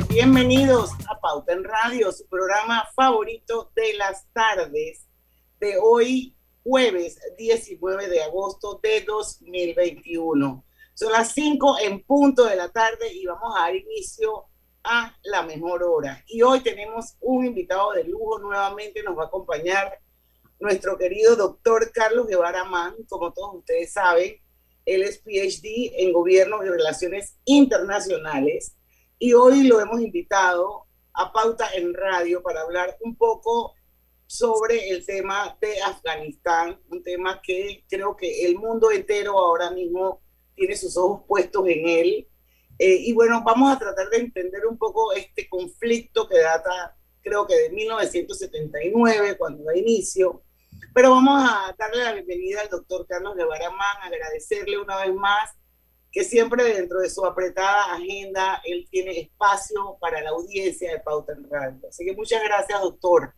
Bienvenidos a Pauta en Radio, su programa favorito de las tardes de hoy, jueves 19 de agosto de 2021. Son las 5 en punto de la tarde y vamos a dar inicio a la mejor hora. Y hoy tenemos un invitado de lujo, nuevamente nos va a acompañar nuestro querido doctor Carlos Guevara Mann, como todos ustedes saben, él es PhD en Gobierno y Relaciones Internacionales y hoy lo hemos invitado a Pauta en Radio para hablar un poco sobre el tema de Afganistán, un tema que creo que el mundo entero ahora mismo tiene sus ojos puestos en él. Eh, y bueno, vamos a tratar de entender un poco este conflicto que data, creo que de 1979, cuando da inicio. Pero vamos a darle la bienvenida al doctor Carlos Guevara Mann, agradecerle una vez más que siempre dentro de su apretada agenda él tiene espacio para la audiencia de Pauta en Radio. Así que muchas gracias, doctor.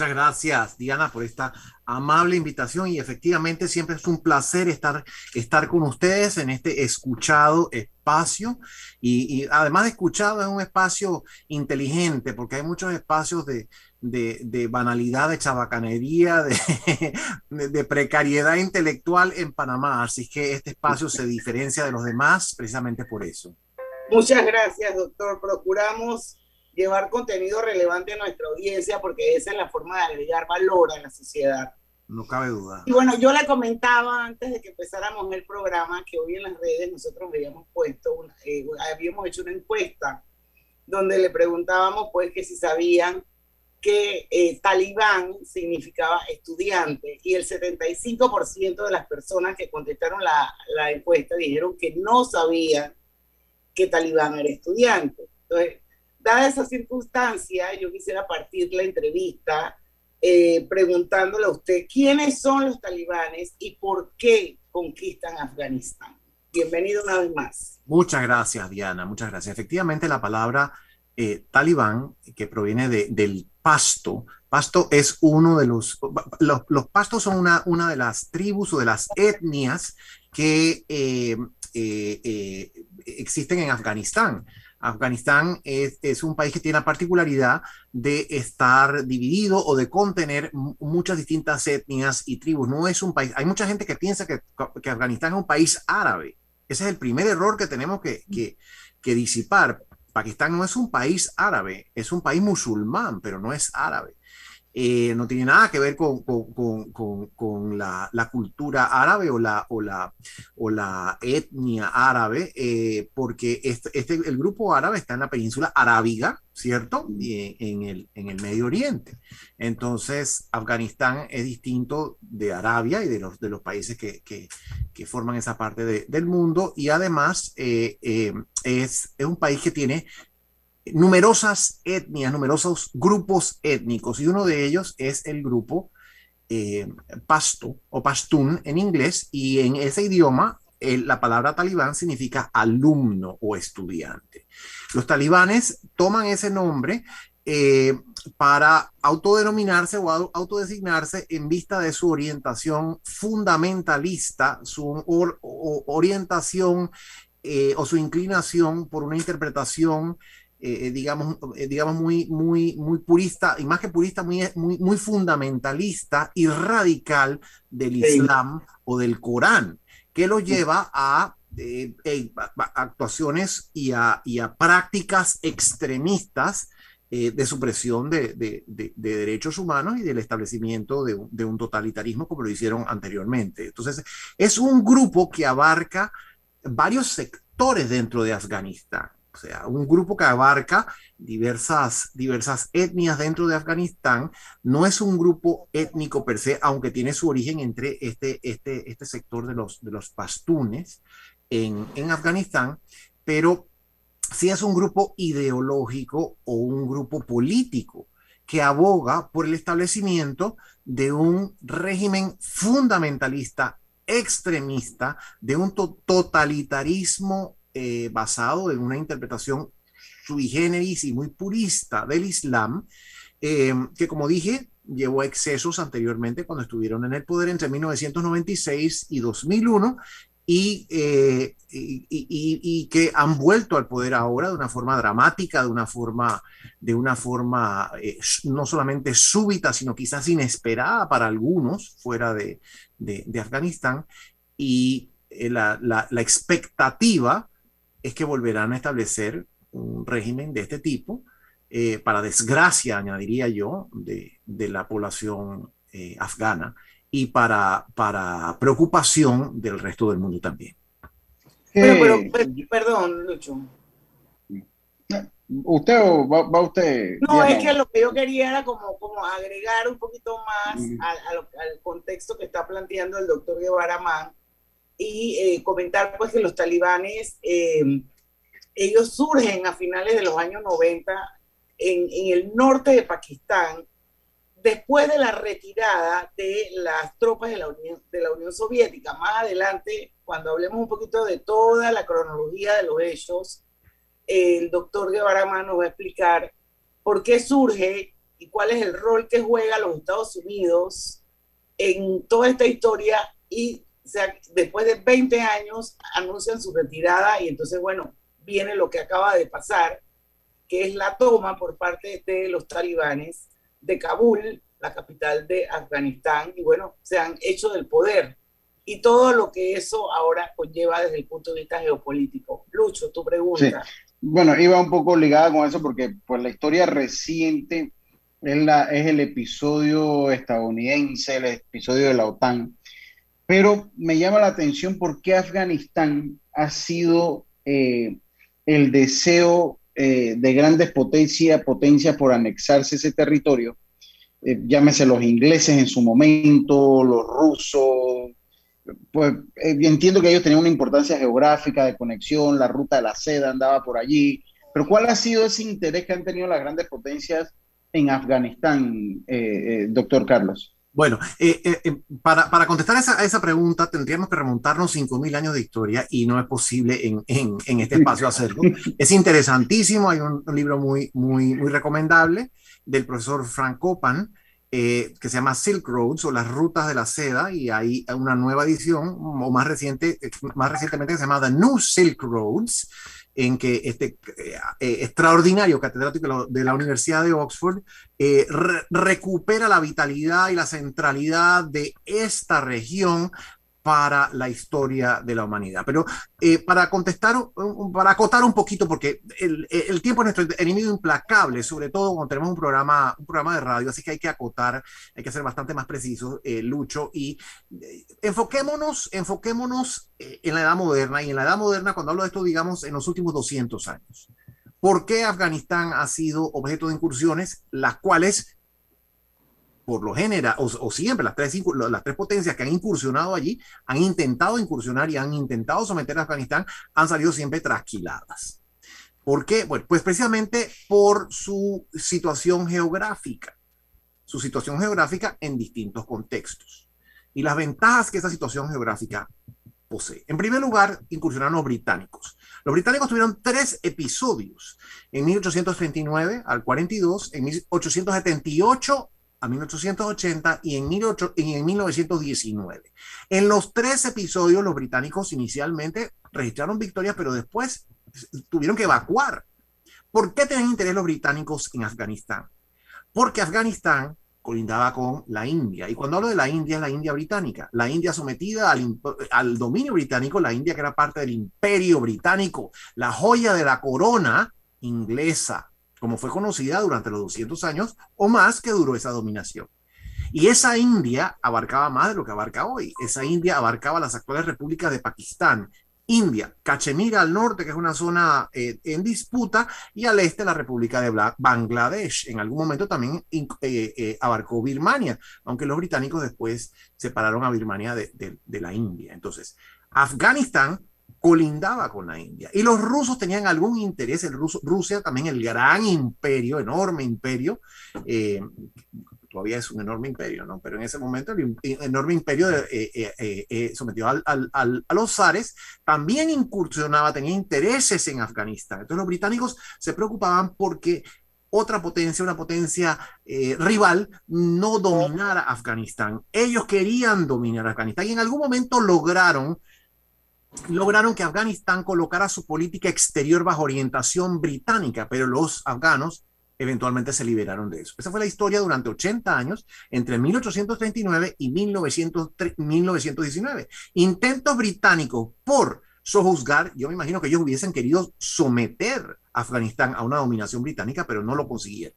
Muchas gracias, Diana, por esta amable invitación y efectivamente siempre es un placer estar, estar con ustedes en este escuchado espacio y, y además de escuchado es un espacio inteligente porque hay muchos espacios de, de, banalidad, de chabacanería, de, de, de, precariedad intelectual en Panamá, así que este espacio se diferencia de los demás precisamente por eso. Muchas gracias, doctor. Procuramos llevar contenido relevante a nuestra audiencia porque esa es la forma de agregar valor a la sociedad. No cabe duda. Y bueno, yo le comentaba antes de que empezáramos el programa que hoy en las redes nosotros habíamos puesto, una, eh, habíamos hecho una encuesta donde le preguntábamos pues que si sabían que eh, talibán significaba estudiante y el 75% de las personas que contestaron la, la encuesta dijeron que no sabían que talibán era estudiante. Entonces, dada esa circunstancia, yo quisiera partir la entrevista eh, preguntándole a usted quiénes son los talibanes y por qué conquistan Afganistán. Bienvenido una vez más. Muchas gracias, Diana. Muchas gracias. Efectivamente, la palabra eh, talibán, que proviene de, del pasto, pasto es uno de los, los, pastos son una, una, de las tribus o de las etnias que eh, existen en Afganistán. Afganistán es, un país que tiene la particularidad de estar dividido o de contener muchas distintas etnias y tribus. No es un país, hay mucha gente que piensa que, que Afganistán es un país árabe. Ese es el primer error que tenemos que, que, que disipar. Pakistán no es un país árabe, es un país musulmán, pero no es árabe. Eh, no tiene nada que ver con, con, con, con la, la, cultura árabe o la, o la, o la etnia árabe, eh, porque este, este, el grupo árabe está en la península arábiga, ¿cierto? Y en, el, en el Medio Oriente. Entonces, Afganistán es distinto de Arabia y de los, de los países que, que, que forman esa parte de, del mundo, y además eh, es, es un país que tiene numerosas etnias, numerosos grupos étnicos, y uno de ellos es el grupo eh, pasto o pastún en inglés, y en ese idioma la palabra talibán significa alumno o estudiante. Los talibanes toman ese nombre eh, para autodenominarse o autodesignarse en vista de su orientación fundamentalista, su orientación eh, o su inclinación por una interpretación eh, digamos, eh, digamos muy, muy, muy purista, y más que purista, muy, muy, muy fundamentalista y radical del Islam sí. o del Corán, que lo lleva a, eh, a actuaciones y a, y a, prácticas extremistas de supresión de, de, de, de, derechos humanos y del establecimiento de, de un totalitarismo como lo hicieron anteriormente. Entonces, es un grupo que abarca varios sectores dentro de Afganistán o sea, un grupo que abarca diversas, diversas etnias dentro de Afganistán, no es un grupo étnico per se, aunque tiene su origen entre este, este, este sector de los, de los pastunes en, en Afganistán, pero sí es un grupo ideológico o un grupo político que aboga por el establecimiento de un régimen fundamentalista, extremista, de un totalitarismo eh, basado en una interpretación sui generis y muy purista del Islam, eh, que como dije, llevó a excesos anteriormente cuando estuvieron en el poder entre 1996 y 2001 eh, y, y, que han vuelto al poder ahora de una forma dramática, de una forma, de una forma no solamente súbita, sino quizás inesperada para algunos fuera de, de, Afganistán. Y la, la, la expectativa es que volverán a establecer un régimen de este tipo, eh, para desgracia, añadiría yo, de, de la población eh, afgana y para, para preocupación del resto del mundo también. pero, perdón, Lucho. ¿Usted o va, usted? No, es que lo que yo quería era como, como agregar un poquito más mm. al, al, contexto que está planteando el doctor Guevara Mann y eh, comentar pues que los talibanes, eh, ellos surgen a finales de los años 90 en, en, el norte de Pakistán, después de la retirada de las tropas de la, Unión, de la Unión Soviética. Más adelante, cuando hablemos un poquito de toda la cronología de los hechos, el doctor Guevara nos va a explicar por qué surge y cuál es el rol que juega los Estados Unidos en toda esta historia y sea, después de 20 años anuncian su retirada y entonces, bueno, viene lo que acaba de pasar, que es la toma por parte de los talibanes de Kabul, la capital de Afganistán, y bueno, se han hecho del poder. Y todo lo que eso ahora conlleva desde el punto de vista geopolítico. Lucho, tu pregunta. Bueno, iba un poco ligada con eso porque pues la historia reciente es, la, es el episodio estadounidense, el episodio de la OTAN, pero me llama la atención por qué Afganistán ha sido eh, el deseo eh, de grandes potencias potencia por anexarse ese territorio. Eh, llámese los ingleses en su momento, los rusos. Pues entiendo que ellos tenían una importancia geográfica de conexión, la ruta de la seda andaba por allí. Pero ¿cuál ha sido ese interés que han tenido las grandes potencias en Afganistán, doctor Carlos? Bueno, eh, eh, eh, para, para, contestar esa, a esa pregunta tendríamos que remontarnos 5.000 años de historia y no es posible en, en, en este espacio hacerlo. es interesantísimo, hay un, libro muy, muy, muy recomendable del profesor Frank Copan que se llama Silk Roads o las rutas de la seda y hay una nueva edición o más reciente, más recientemente que se llama The New Silk Roads en que este eh, eh, extraordinario catedrático de la Universidad de Oxford eh, recupera la vitalidad y la centralidad de esta región para la historia de la humanidad. Pero eh, para contestar, para acotar un poquito, porque el, el, tiempo es nuestro enemigo implacable, sobre todo cuando tenemos un programa, un programa de radio, así que hay que acotar, hay que ser bastante más preciso, eh, Lucho, y eh, enfoquémonos, enfoquémonos en la edad moderna, y en la edad moderna, cuando hablo de esto, digamos, en los últimos 200 años. ¿Por qué Afganistán ha sido objeto de incursiones, las cuales por lo general, o, siempre las tres, las tres potencias que han incursionado allí, han intentado incursionar y han intentado someter a Afganistán, han salido siempre trasquiladas. ¿Por qué? Bueno, pues precisamente por su situación geográfica, su situación geográfica en distintos contextos. Y las ventajas que esa situación geográfica posee. En primer lugar, incursionaron los británicos. Los británicos tuvieron tres episodios, en 1839 al 42, en 1878 a 1880 y en, 1919. En los tres episodios, los británicos inicialmente registraron victorias, pero después tuvieron que evacuar. ¿Por qué tenían interés los británicos en Afganistán? Porque Afganistán colindaba con la India. Y cuando hablo de la India, es la India británica. La India sometida al, al, dominio británico, la India que era parte del imperio británico, la joya de la corona inglesa como fue conocida durante los 200 años o más que duró esa dominación. Y esa India abarcaba más de lo que abarca hoy. Esa India abarcaba las actuales repúblicas de Pakistán, India, Cachemira al norte, que es una zona eh, en disputa, y al este la República de Bangladesh. En algún momento también eh, eh, abarcó Birmania, aunque los británicos después separaron a Birmania de, de la India. Entonces, Afganistán colindaba con la India. Y los rusos tenían algún interés, el Ruso, Rusia también, el gran imperio, enorme imperio, eh, todavía es un enorme imperio, ¿no? Pero en ese momento el enorme imperio eh, eh, eh sometido al, al, a los zares también incursionaba, tenía intereses en Afganistán. Entonces los británicos se preocupaban porque otra potencia, una potencia rival, no dominara Afganistán. Ellos querían dominar Afganistán y en algún momento lograron lograron que Afganistán colocara su política exterior bajo orientación británica, pero los afganos eventualmente se liberaron de eso. Esa fue la historia durante 80 años, entre 1839 y 1919. Intentos británicos por sojuzgar, yo me imagino que ellos hubiesen querido someter Afganistán a una dominación británica, pero no lo consiguieron.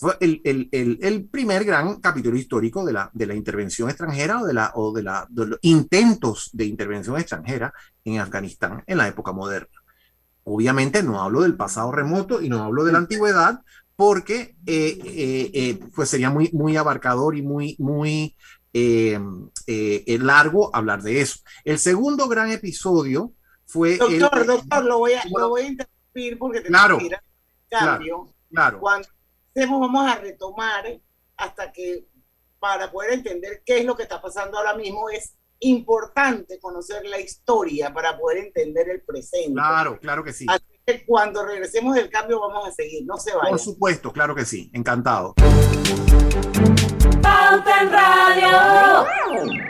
Fue el, el, el, primer gran capítulo histórico de la, de la intervención extranjera o, de, la, o de, la, de los intentos de intervención extranjera en Afganistán en la época moderna. Obviamente no hablo del pasado remoto y no hablo de la antigüedad porque eh, eh, eh, pues sería muy, muy abarcador y muy, muy largo hablar de eso. El segundo gran episodio fue... Doctor, doctor, lo voy a, lo voy a interrumpir porque te claro, cambio. Claro, Cuando vamos a retomar hasta que para poder entender qué es lo que está pasando ahora mismo es importante conocer la historia para poder entender el presente. Claro, claro que sí. Así que cuando regresemos del cambio vamos a seguir, no se vayan. Por supuesto, claro que sí, encantado. Pauta en Radio.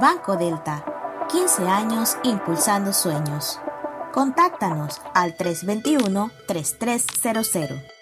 Banco Delta, 15 años impulsando sueños. Contáctanos al 321-3300.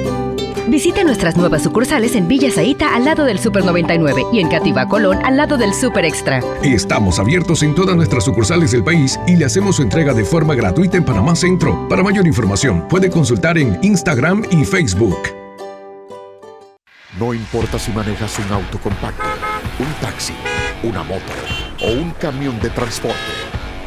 Visite nuestras nuevas sucursales en Villa Zaita al lado del Super 99 y en Cativa Colón al lado del Super Extra. Estamos abiertos en todas nuestras sucursales del país y le hacemos su entrega de forma gratuita en Panamá Centro. Para mayor información, puede consultar en Instagram y Facebook. No importa si manejas un auto compacto, un taxi, una moto o un camión de transporte,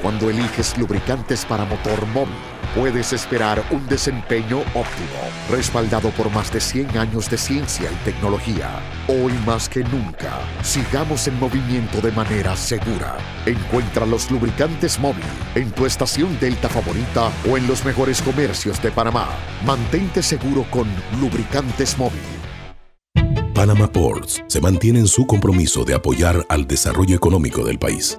cuando eliges lubricantes para motor móvil puedes esperar un desempeño óptimo, respaldado por más de 100 años de ciencia y tecnología. Hoy más que nunca, sigamos en movimiento de manera segura. Encuentra los lubricantes móvil en tu estación Delta favorita o en los mejores comercios de Panamá. Mantente seguro con lubricantes móvil. Panama Ports se mantiene en su compromiso de apoyar al desarrollo económico del país.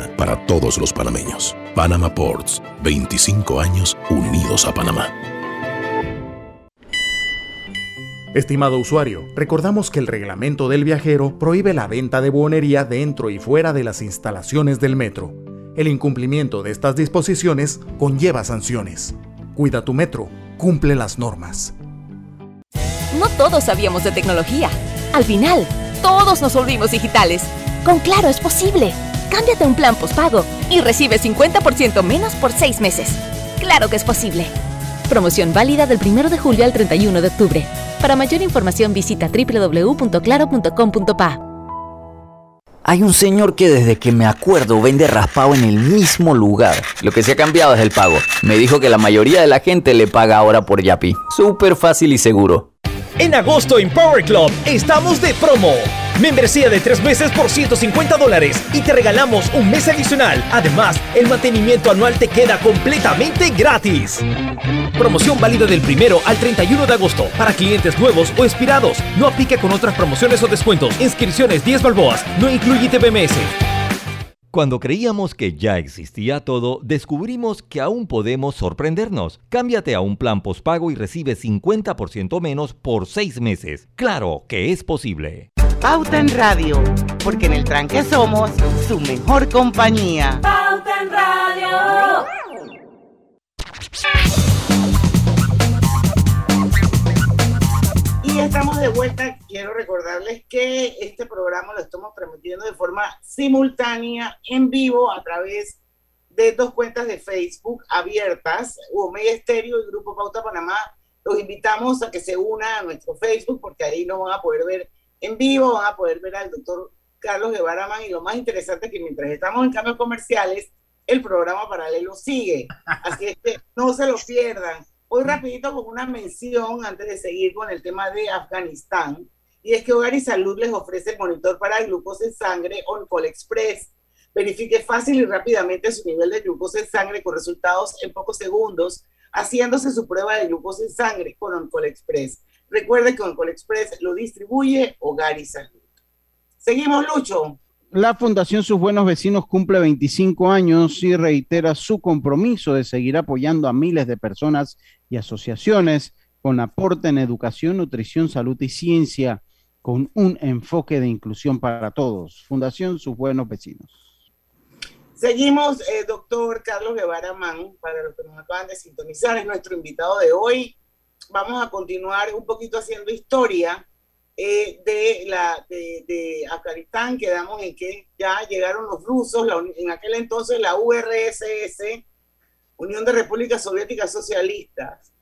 mañana para todos los panameños. Panama Ports, 25 años unidos a Panamá. Estimado usuario, recordamos que el reglamento del viajero prohíbe la venta de buonería dentro y fuera de las instalaciones del metro. El incumplimiento de estas disposiciones conlleva sanciones. Cuida tu metro, cumple las normas. No todos sabíamos de tecnología. Al final, todos nos volvimos digitales. Con Claro es posible. Cámbiate a un plan postpago y recibe 50% menos por seis meses. Claro que es posible. Promoción válida del 1 de julio al 31 de octubre. Para mayor información visita www.claro.com.pa. Hay un señor que desde que me acuerdo vende raspado en el mismo lugar. Lo que se ha cambiado es el pago. Me dijo que la mayoría de la gente le paga ahora por Yapi. Súper fácil y seguro. En agosto en Power Club estamos de promo. Membresía de tres meses por 150 dólares y te regalamos un mes adicional. Además, el mantenimiento anual te queda completamente gratis. Promoción válida del primero al 31 de agosto para clientes nuevos o expirados. No aplica con otras promociones o descuentos. Inscripciones 10 balboas. No incluye TBMS. Cuando creíamos que ya existía todo, descubrimos que aún podemos sorprendernos. Cámbiate a un plan postpago y recibe 50% menos por 6 meses. Claro que es posible. Pauta en Radio, porque en el tranque somos su mejor compañía. Pauta en Radio. Y estamos de vuelta. Quiero recordarles que este programa lo estamos transmitiendo de forma simultánea, en vivo, a través de dos cuentas de Facebook abiertas, Media Estéreo y Grupo Pauta Panamá. Los invitamos a que se unan a nuestro Facebook porque ahí nos van a poder ver en vivo, van a poder ver al doctor Carlos Guevara Man y lo más interesante es que mientras estamos en cambios comerciales, el programa paralelo sigue. Así es que no se lo pierdan. Hoy rapidito con una mención antes de seguir con el tema de Afganistán. Y es que Hogar y Salud les ofrece el monitor para glucosa en sangre OnCall Express. Verifique fácil y rápidamente su nivel de glucosa en sangre con resultados en pocos segundos, haciéndose su prueba de glucosa en sangre con OnCall Express. Recuerde que Oncol Express lo distribuye Hogar y Salud. Seguimos, Lucho. La Fundación Sus Buenos Vecinos cumple 25 años y reitera su compromiso de seguir apoyando a miles de personas y asociaciones con aporte en educación, nutrición, salud y ciencia, con un enfoque de inclusión para todos. Fundación Sus Buenos Vecinos. Seguimos, eh, doctor Carlos Guevara Man, para los que nos acaban de sintonizar, es nuestro invitado de hoy vamos a continuar un poquito haciendo historia eh, de, la, de, Afganistán. Quedamos en que ya llegaron los rusos, en aquel entonces la URSS, Unión de Repúblicas Soviéticas Socialistas,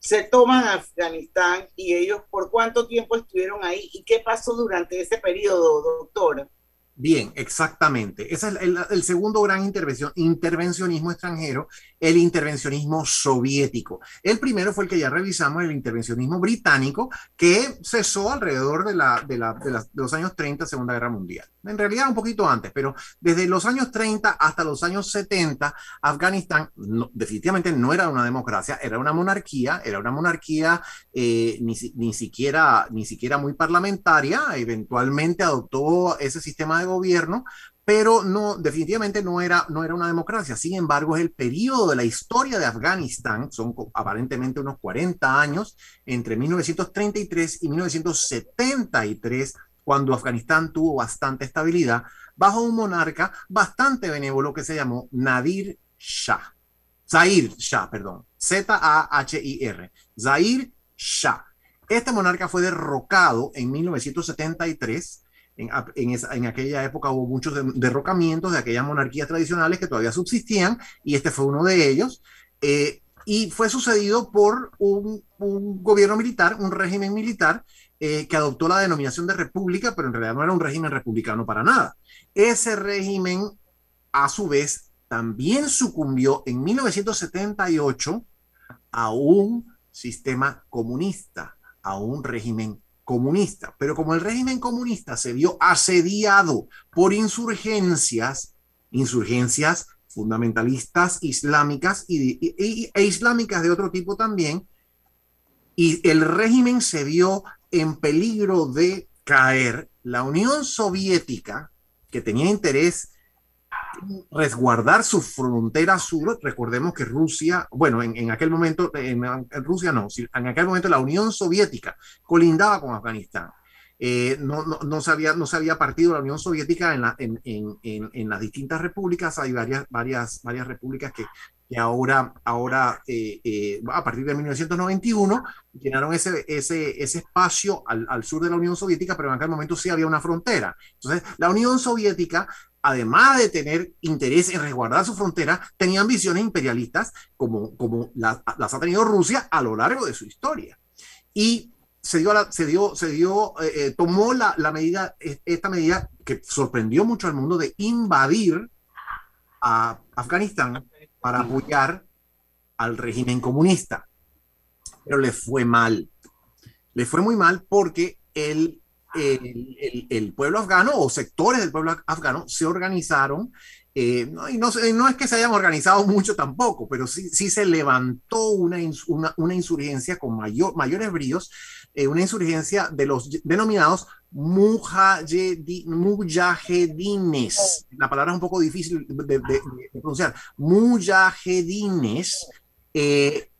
se toman Afganistán y ellos por cuánto tiempo estuvieron ahí y qué pasó durante ese periodo, doctor. Bien, exactamente. Ese es el, segundo gran intervención, intervencionismo extranjero, el intervencionismo soviético. El primero fue el que ya revisamos, el intervencionismo británico, que cesó alrededor de, la, de, la, de, los años 30, Segunda Guerra Mundial. En realidad un poquito antes, pero desde los años 30 hasta los años 70, Afganistán definitivamente no era una democracia, era una monarquía, era una monarquía eh, ni, ni, siquiera, ni siquiera muy parlamentaria, eventualmente adoptó ese sistema de gobierno, pero no, definitivamente no era, no era una democracia. Sin embargo, es el periodo de la historia de Afganistán, son aparentemente unos 40 años, entre 1933 y 1973, cuando Afganistán tuvo bastante estabilidad, bajo un monarca bastante benévolo que se llamó Nadir Shah. Zahir Shah, perdón. Z-A-H-I-R. Zahir Shah. Este monarca fue derrocado en 1973 en, aquella época hubo muchos derrocamientos de aquellas monarquías tradicionales que todavía subsistían y este fue uno de ellos. Eh, y fue sucedido por un, gobierno militar, un régimen militar eh, que adoptó la denominación de república, pero en realidad no era un régimen republicano para nada. Ese régimen, a su vez, también sucumbió en 1978 a un sistema comunista, a un régimen comunista. Pero como el régimen comunista se vio asediado por insurgencias, insurgencias fundamentalistas islámicas y, e islámicas de otro tipo también, y el régimen se vio en peligro de caer, la Unión Soviética, que tenía interés resguardar su frontera sur. Recordemos que Rusia, bueno, en, aquel momento, en, Rusia no, en aquel momento la Unión Soviética colindaba con Afganistán. Eh, no, no, no, se había, no se había partido la Unión Soviética en, la, en, en, en, las distintas repúblicas. Hay varias, varias, varias repúblicas que, que ahora, ahora eh, eh, a partir de 1991, llenaron ese, ese, ese espacio al, al, sur de la Unión Soviética, pero en aquel momento sí había una frontera. Entonces, la Unión Soviética además de tener interés en resguardar su frontera, tenía ambiciones imperialistas como, como las, ha tenido Rusia a lo largo de su historia. Y se dio, se dio, se dio eh, eh, tomó la, la, medida, esta medida que sorprendió mucho al mundo de invadir a Afganistán para apoyar al régimen comunista. Pero le fue mal. Le fue muy mal porque él el, pueblo afgano o sectores del pueblo afgano se organizaron, eh, no, y no, es que se hayan organizado mucho tampoco, pero sí, se levantó una, una, una insurgencia con mayor, mayores bríos, eh, una insurgencia de los denominados mujahedines. La palabra es un poco difícil de, pronunciar. Mujahedines, eh,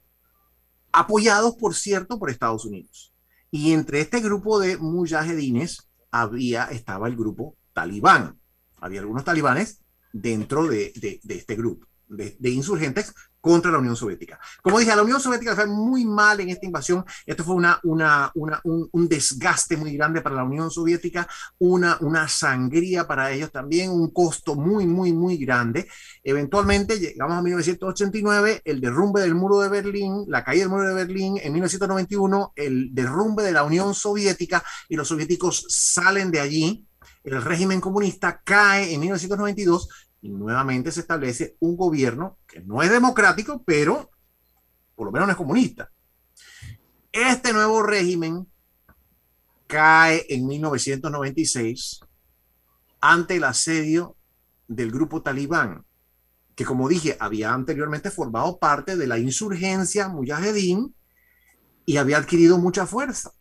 apoyados, por cierto, por Estados Unidos. Y entre este grupo de mujahedines había, estaba el grupo talibán. Había algunos talibanes dentro de, de, de este grupo de, insurgentes contra la Unión Soviética. Como dije, la Unión Soviética fue muy mal en esta invasión. Esto fue una, una, una un, desgaste muy grande para la Unión Soviética, una, una sangría para ellos también, un costo muy, muy, muy grande. Eventualmente llegamos a 1989, el derrumbe del muro de Berlín, la caída del muro de Berlín, en 1991, el derrumbe de la Unión Soviética y los soviéticos salen de allí. El régimen comunista cae en 1992 y nuevamente se establece un gobierno que no es democrático, pero por lo menos no es comunista. Este nuevo régimen cae en 1996 ante el asedio del grupo talibán, que como dije, había anteriormente formado parte de la insurgencia mujahedin y había adquirido mucha fuerza.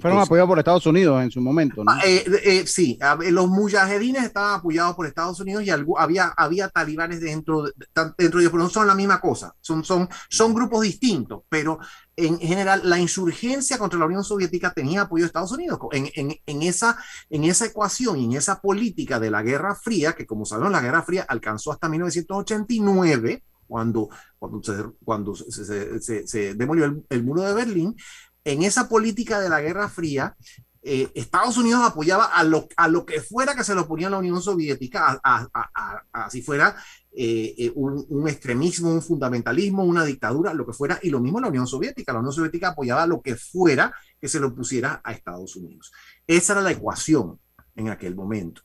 Fueron apoyados por Estados Unidos en su momento, ¿no? Eh, eh, sí, los mujahedines estaban apoyados por Estados Unidos y había, había talibanes dentro, dentro de ellos, pero no son la misma cosa, son, son, son grupos distintos, pero en general la insurgencia contra la Unión Soviética tenía apoyo de Estados Unidos. En, en, en, esa, en esa ecuación y en esa política de la Guerra Fría, que como sabemos la Guerra Fría alcanzó hasta 1989, cuando, cuando, se, cuando se, se, demolió el, el, muro de Berlín, en esa política de la Guerra Fría, eh, Estados Unidos apoyaba a lo, a lo que fuera que se lo ponía la Unión Soviética, así fuera eh, eh, un, extremismo, un fundamentalismo, una dictadura, lo que fuera, y lo mismo la Unión Soviética. La Unión Soviética apoyaba lo que fuera que se lo pusiera a Estados Unidos. Esa era la ecuación en aquel momento.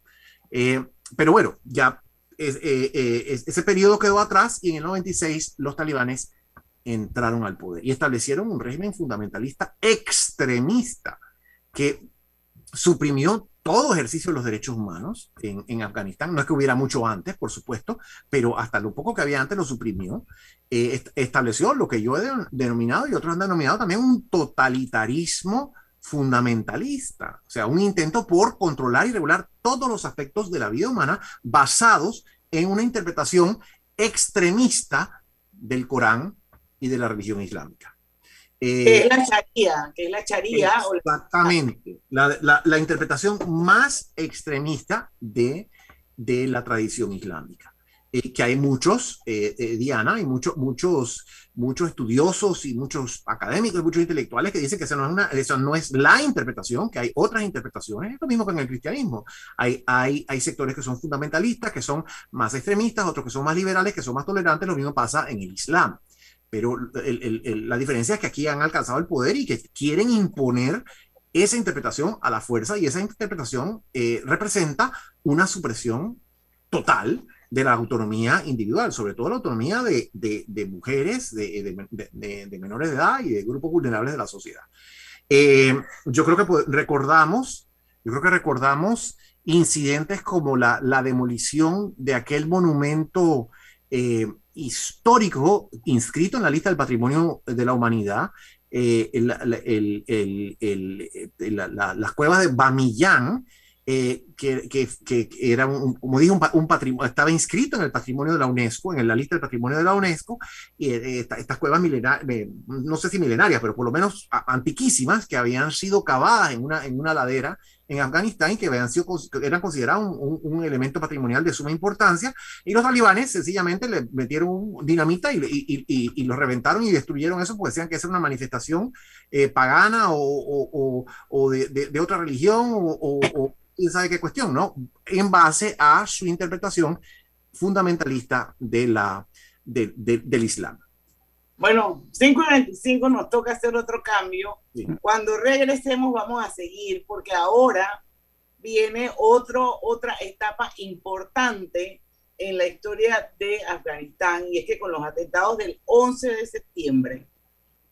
pero bueno, ya ese periodo quedó atrás y en el 96 los talibanes entraron al poder y establecieron un régimen fundamentalista extremista que suprimió todo ejercicio de los derechos humanos en, Afganistán. No es que hubiera mucho antes, por supuesto, pero hasta lo poco que había antes lo suprimió. Eh, estableció lo que yo he denominado y otros han denominado también un totalitarismo fundamentalista, o sea, un intento por controlar y regular todos los aspectos de la vida humana basados en una interpretación extremista del Corán y de la religión islámica. Eh, es la charía, que es la charía. Exactamente, la, la, la, interpretación más extremista de, de la tradición islámica. Eh, que hay muchos, eh, Diana, hay muchos, muchos, muchos estudiosos y muchos académicos, muchos intelectuales que dicen que esa no es, una, eso no es la interpretación, que hay otras interpretaciones, es lo mismo que en el cristianismo. Hay, hay, hay sectores que son fundamentalistas, que son más extremistas, otros que son más liberales, que son más tolerantes, lo mismo pasa en el Islam. Pero la diferencia es que aquí han alcanzado el poder y que quieren imponer esa interpretación a la fuerza y esa interpretación eh, representa una supresión total de la autonomía individual, sobre todo la autonomía de, mujeres, de, menores de edad y de grupos vulnerables de la sociedad. Eh, yo creo que recordamos, yo creo que recordamos incidentes como la, demolición de aquel monumento eh, histórico inscrito en la lista del patrimonio de la humanidad, eh, las cuevas de Bamillán, eh, que, que, que, era, un, como dije, un, patrimonio, estaba inscrito en el patrimonio de la UNESCO, en la lista del patrimonio de la UNESCO, y eh, estas cuevas milenarias, no sé si milenarias, pero por lo menos antiquísimas, que habían sido cavadas en una, en una ladera en Afganistán que habían sido, eran considerados un, un, elemento patrimonial de suma importancia, y los talibanes sencillamente le metieron dinamita y, y, y, y, lo reventaron y destruyeron eso, porque decían que era una manifestación eh, pagana o, o, o de, de, de, otra religión o quién sabe qué cuestión, ¿no? En base a su interpretación fundamentalista de la, de, del Islam. Bueno, 5 y 25 nos toca hacer otro cambio. Sí. Cuando regresemos vamos a seguir porque ahora viene otro, otra etapa importante en la historia de Afganistán y es que con los atentados del 11 de septiembre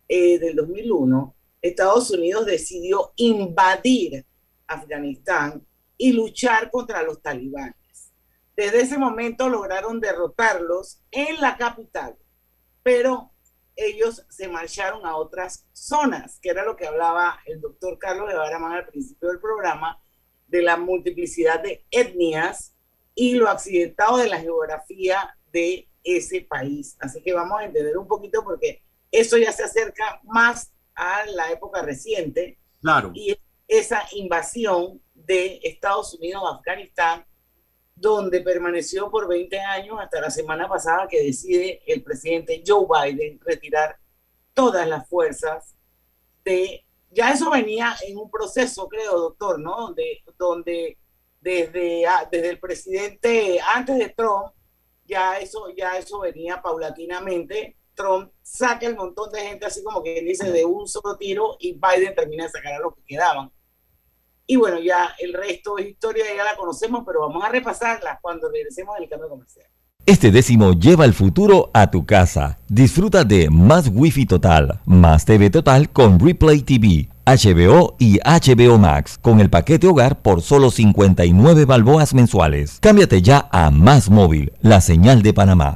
eh, del 2001, Estados Unidos decidió invadir Afganistán y luchar contra los talibanes. Desde ese momento lograron derrotarlos en la capital, pero ellos se marcharon a otras zonas, que era lo que hablaba el doctor Carlos de Baramán al principio del programa, de la multiplicidad de etnias y lo accidentado de la geografía de ese país. Así que vamos a entender un poquito porque eso ya se acerca más a la época reciente. Claro. Y esa invasión de Estados Unidos a Afganistán, donde permaneció por 20 años hasta la semana pasada que decide el presidente Joe Biden retirar todas las fuerzas de... Ya eso venía en un proceso, creo, doctor, ¿no? Donde, donde desde, ah, desde el presidente, antes de Trump, ya eso, ya eso venía paulatinamente. Trump saca el montón de gente así como que dice de un solo tiro y Biden termina de sacar a los que quedaban. Y bueno, ya el resto es historia, ya la conocemos, pero vamos a repasarla cuando regresemos del cambio comercial. Este décimo lleva el futuro a tu casa. Disfruta de más Wi-Fi total, más TV total con Replay TV, HBO y HBO Max con el paquete hogar por solo 59 balboas mensuales. Cámbiate ya a Más Móvil, la señal de Panamá.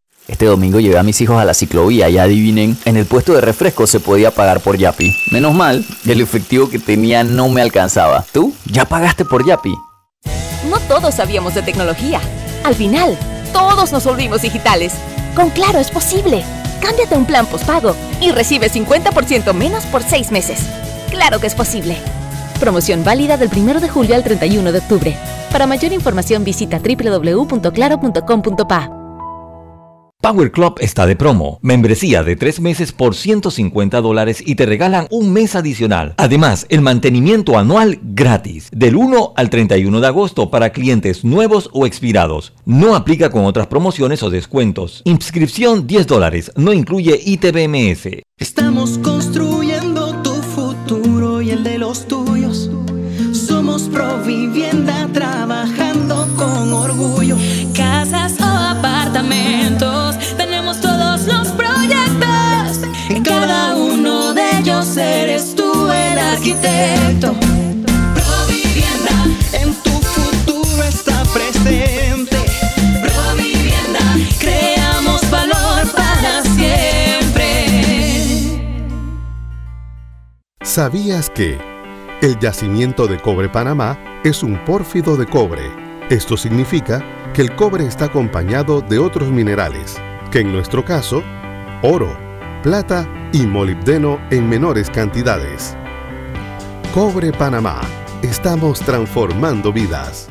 Este domingo llevé a mis hijos a la ciclovía y adivinen, en el puesto de refresco se podía pagar por Yapi. Menos mal, el efectivo que tenía no me alcanzaba. ¿Tú? ¿Ya pagaste por Yapi? No todos sabíamos de tecnología. Al final, todos nos volvimos digitales. Con Claro es posible. Cámbiate un plan postpago y recibe 50% menos por 6 meses. Claro que es posible. Promoción válida del 1 de julio al 31 de octubre. Para mayor información visita www.claro.com.pa. Power Club está de promo. Membresía de tres meses por 150 dólares y te regalan un mes adicional. Además, el mantenimiento anual gratis. Del 1 al 31 de agosto para clientes nuevos o expirados. No aplica con otras promociones o descuentos. Inscripción 10 dólares. No incluye ITBMS. Estamos construyendo arquitecto. Provivienda, en tu futuro está presente. Provivienda, creamos valor para siempre. ¿Sabías que el yacimiento de cobre Panamá es un pórfido de cobre? Esto significa que el cobre está acompañado de otros minerales, que en nuestro caso, oro, plata y molibdeno en menores cantidades. Cobre Panamá. Estamos transformando vidas.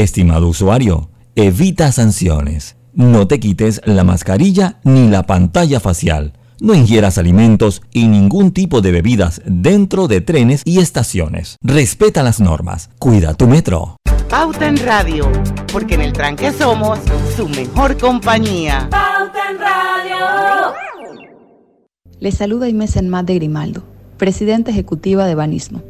Estimado usuario, evita sanciones. No te quites la mascarilla ni la pantalla facial. No ingieras alimentos y ningún tipo de bebidas dentro de trenes y estaciones. Respeta las normas. Cuida tu metro. Pauta en Radio, porque en el tranque somos su mejor compañía. Pauta en Radio. Les saluda Inés Enmat de Grimaldo, presidenta ejecutiva de Banismo.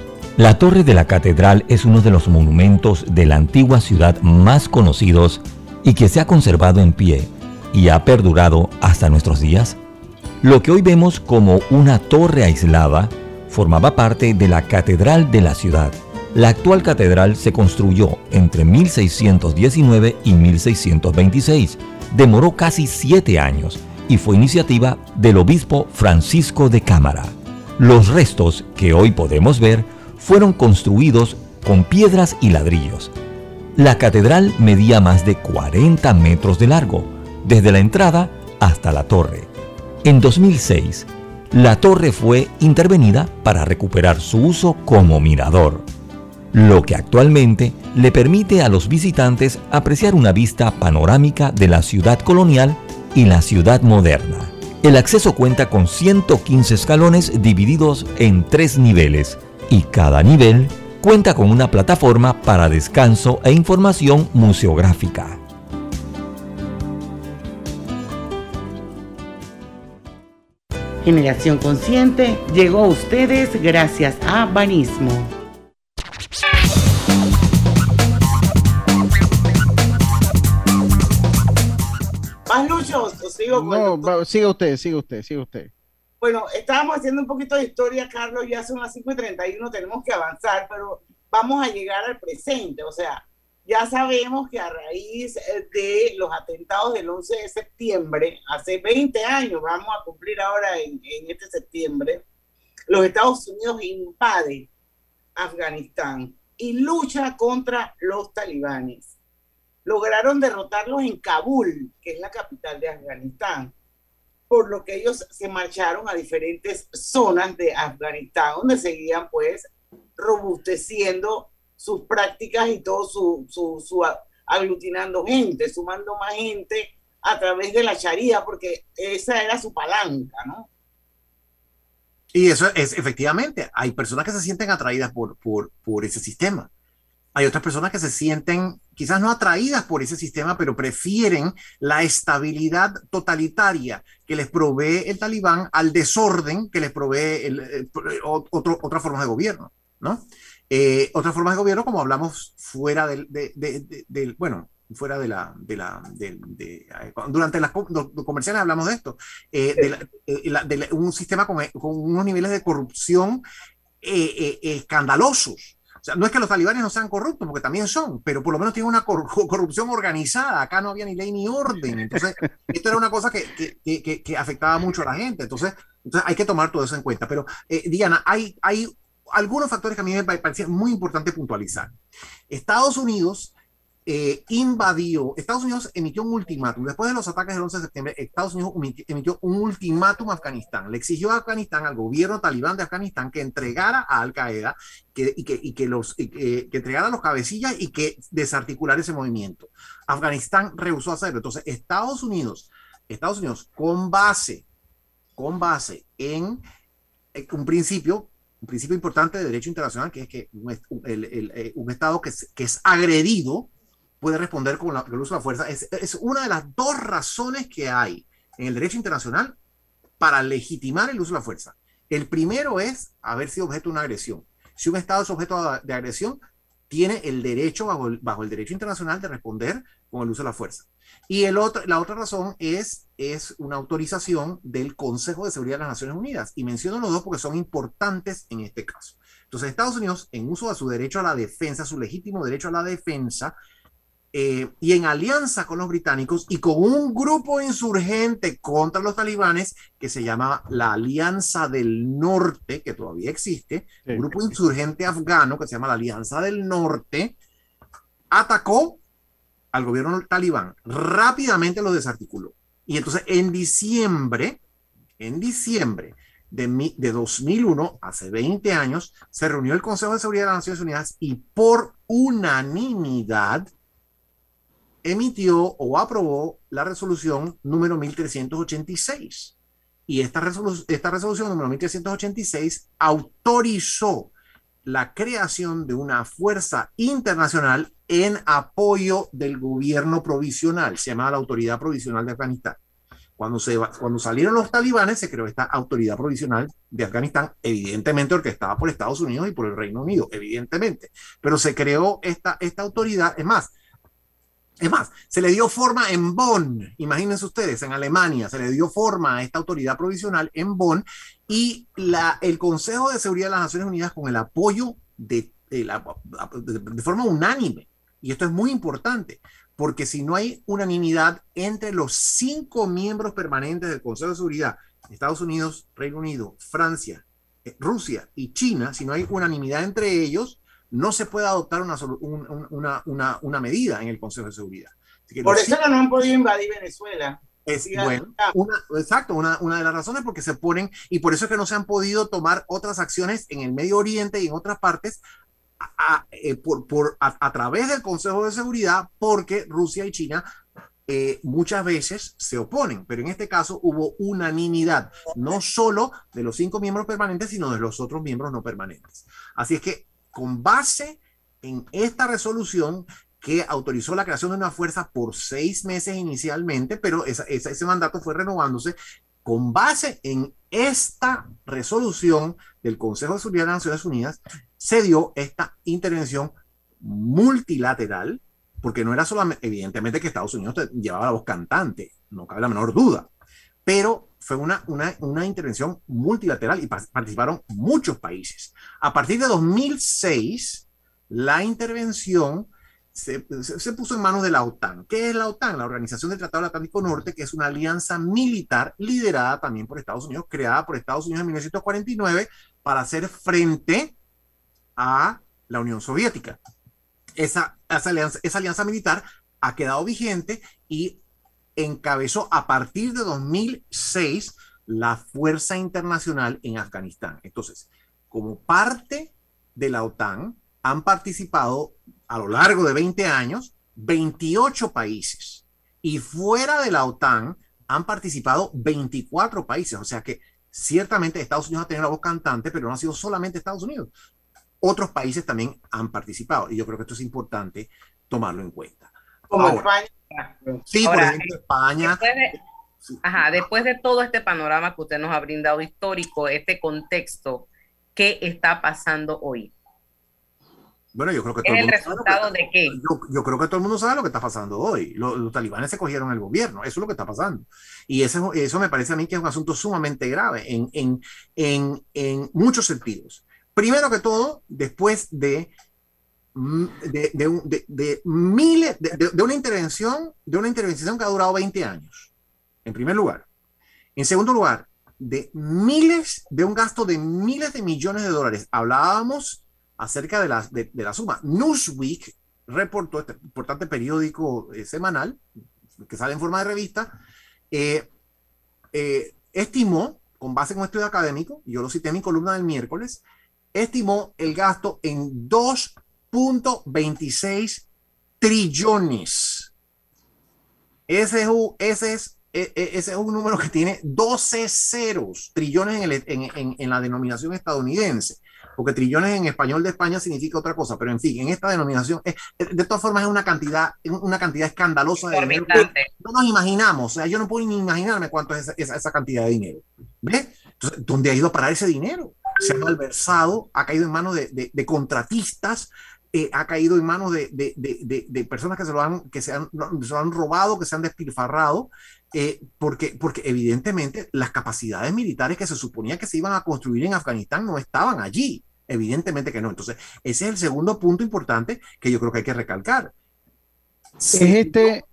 la Torre de la Catedral es uno de los monumentos de la antigua ciudad más conocidos y que se ha conservado en pie? y ha perdurado hasta nuestros días? Lo que hoy vemos como una torre aislada formaba parte de la catedral de la ciudad. La actual catedral se construyó entre 1619 y 1626. Demoró casi siete años y fue iniciativa del obispo Francisco de Cámara. Los restos que hoy podemos ver fueron construidos con piedras y ladrillos. La catedral medía más de 40 metros de largo desde la entrada hasta la torre. En 2006, la torre fue intervenida para recuperar su uso como mirador, lo que actualmente le permite a los visitantes apreciar una vista panorámica de la ciudad colonial y la ciudad moderna. El acceso cuenta con 115 escalones divididos en tres niveles y cada nivel cuenta con una plataforma para descanso e información museográfica. Generación Consciente llegó a ustedes gracias a Banismo. ¿Más Lucho? sigo no, sigue usted, sigue usted, sigue usted. Bueno, estábamos haciendo un poquito de historia, Carlos, ya son las 5 y 31, tenemos que avanzar, pero vamos a llegar al presente, o sea, ya sabemos que a raíz eh, de los atentados del 11 de septiembre, hace 20 años, vamos a cumplir ahora en, este septiembre, los Estados Unidos invade Afganistán y lucha contra los talibanes. Lograron derrotarlos en Kabul, que es la capital de Afganistán, por lo que ellos se marcharon a diferentes zonas de Afganistán, donde seguían pues robusteciendo sus prácticas y todo su, su, aglutinando gente, sumando más gente a través de la charía, porque esa era su palanca, ¿no? Y eso es efectivamente, hay personas que se sienten atraídas por, por, por ese sistema. Hay otras personas que se sienten quizás no atraídas por ese sistema, pero prefieren la estabilidad totalitaria que les provee el talibán al desorden que les provee el, otro, otra forma de gobierno, ¿no? Eh, otras formas de gobierno, como hablamos fuera del, del bueno, fuera de la, de la, de, durante las comerciales hablamos de esto, eh, de, un sistema con, con, unos niveles de corrupción eh, escandalosos. No es que los talibanes no sean corruptos, porque también son, pero por lo menos tienen una corrupción organizada. Acá no había ni ley ni orden. Entonces, esto era una cosa que, que, que, afectaba mucho a la gente. Entonces, entonces, hay que tomar todo eso en cuenta. Pero, Diana, hay, hay algunos factores que a mí me parecían muy importante puntualizar. Estados Unidos eh, invadió, Estados Unidos emitió un ultimátum. Después de los ataques del 11 de septiembre, Estados Unidos emitió un ultimátum a Afganistán. Le exigió a Afganistán, al gobierno talibán de Afganistán, que entregara a Al Qaeda que, y, que, y que entregara los cabecillas y que desarticulara ese movimiento. Afganistán rehusó hacerlo. Entonces, Estados Unidos, Estados Unidos, con base, con base en un principio un principio importante de derecho internacional, que es que un, eh, Estado que es, que es, agredido puede responder con, el uso de la fuerza. Es, es, una de las dos razones que hay en el derecho internacional para legitimar el uso de la fuerza. El primero es haber sido objeto de una agresión. Si un Estado es objeto de agresión, tiene el derecho, bajo el, bajo el derecho internacional, de responder con el uso de la fuerza. Y el otro, la otra razón es, es una autorización del Consejo de Seguridad de las Naciones Unidas. Y menciono los dos porque son importantes en este caso. Entonces, Estados Unidos, en uso de su derecho a la defensa, su legítimo derecho a la defensa, eh, y en alianza con los británicos y con un grupo insurgente contra los talibanes que se llama la Alianza del Norte, que todavía existe, un grupo insurgente afgano que se llama la Alianza del Norte, atacó al gobierno talibán, rápidamente lo desarticuló. Y entonces en diciembre, en diciembre de, de 2001, hace 20 años, se reunió el Consejo de Seguridad de las Naciones Unidas y por unanimidad emitió o aprobó la resolución número 1386. Y esta, esta resolución número 1386 autorizó la creación de una fuerza internacional en apoyo del gobierno provisional, se llama la Autoridad Provisional de Afganistán. Cuando, se, cuando salieron los talibanes, se creó esta Autoridad Provisional de Afganistán, evidentemente orquestada por Estados Unidos y por el Reino Unido, evidentemente. Pero se creó esta, esta autoridad, es más, es más, se le dio forma en Bonn, imagínense ustedes, en Alemania, se le dio forma a esta autoridad provisional en Bonn y el Consejo de Seguridad de las Naciones Unidas con el apoyo de forma unánime. Y esto es muy importante, porque si no hay unanimidad entre los cinco miembros permanentes del Consejo de Seguridad, Estados Unidos, Reino Unido, Francia, eh, Rusia y China, si no hay unanimidad entre ellos, no se puede adoptar una, una, una, una medida en el Consejo de Seguridad. Por eso no han podido invadir Venezuela. Es, bueno, exacto, una, una, de las razones porque se ponen, y por eso es que no se han podido tomar otras acciones en el Medio Oriente y en otras partes a, eh, por, por, a, través del Consejo de Seguridad, porque Rusia y China eh, muchas veces se oponen, pero en este caso hubo unanimidad, no solo de los cinco miembros permanentes, sino de los otros miembros no permanentes. Así es que con base en esta resolución que autorizó la creación de una fuerza por seis meses inicialmente, pero ese mandato fue renovándose. Con base en esta resolución del Consejo de Seguridad de las Naciones Unidas, se dio esta intervención multilateral, porque no era solamente, evidentemente que Estados Unidos llevaba la voz cantante, no cabe la menor duda, pero fue una, una, intervención multilateral y participaron muchos países. A partir de 2006, la intervención se, se, puso en manos de la OTAN. ¿Qué es la OTAN? La Organización del Tratado del Atlántico Norte, que es una alianza militar liderada también por Estados Unidos, creada por Estados Unidos en 1949 para hacer frente a la Unión Soviética. Esa, esa, alianza, esa alianza militar ha quedado vigente y encabezó a partir de 2006 la Fuerza Internacional en Afganistán. Entonces, como parte de la OTAN, han participado a lo largo de 20 años 28 países y fuera de la OTAN han participado 24 países. O sea que ciertamente Estados Unidos ha tenido la voz cantante, pero no ha sido solamente Estados Unidos. Otros países también han participado y yo creo que esto es importante tomarlo en cuenta. Como España Sí, por ejemplo, España. Después de, ajá, después de todo este panorama que usted nos ha brindado histórico, este contexto, ¿qué está pasando hoy? Bueno, yo creo que todo el, mundo resultado de qué? Yo, creo que todo el mundo sabe lo que está pasando hoy. Los, talibanes se cogieron el gobierno, eso es lo que está pasando. Y eso, eso me parece a mí que es un asunto sumamente grave en, en, en, en muchos sentidos. Primero que todo, después de de, de, de, miles, de, una intervención, de una intervención que ha durado 20 años, en primer lugar. En segundo lugar, de miles, de un gasto de miles de millones de dólares. Hablábamos acerca de la, de, la suma. Newsweek reportó, este importante periódico eh, semanal, que sale en forma de revista, eh, eh, estimó, con base en un estudio académico, yo lo cité en mi columna del miércoles, estimó el gasto en 2 1.26 trillones. Ese es, ese, es, e, e, ese es, un número que tiene 12 ceros, trillones en, el, en, en, la denominación estadounidense, porque trillones en español de España significa otra cosa, pero en fin, en esta denominación, de todas formas es una cantidad, una cantidad escandalosa de dinero. No nos imaginamos, o sea, yo no puedo ni imaginarme cuánto es esa, cantidad de dinero. ¿Ves? ¿dónde ha ido a parar ese dinero? Se ha malversado, ha caído en manos de contratistas, eh, ha caído en manos de, de, de, de, personas que se lo han, que se han, se lo han robado, que se han despilfarrado, eh, porque, porque evidentemente las capacidades militares que se suponía que se iban a construir en Afganistán no estaban allí. Evidentemente que no. Entonces, ese es el segundo punto importante que yo creo que hay que recalcar. Es este,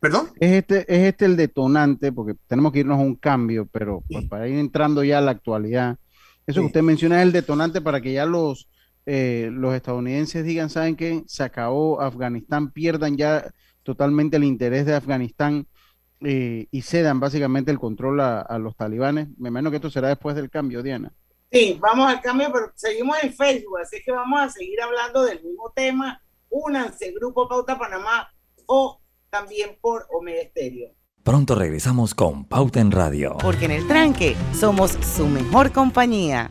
¿Perdón? Es este, es este el detonante, porque tenemos que irnos a un cambio, pero pues, para ir entrando ya a la actualidad, eso que usted menciona es el detonante para que ya los, eh, los estadounidenses digan, ¿saben qué? Se acabó Afganistán, pierdan ya totalmente el interés de Afganistán eh, y cedan básicamente el control a, a, los talibanes. Me imagino que esto será después del cambio, Diana. Sí, vamos al cambio, pero seguimos en Facebook, así que vamos a seguir hablando del mismo tema. Únanse, Grupo Pauta Panamá o también por Omega Estéreo. Pronto regresamos con Pauta en Radio. Porque en el tranque somos su mejor compañía.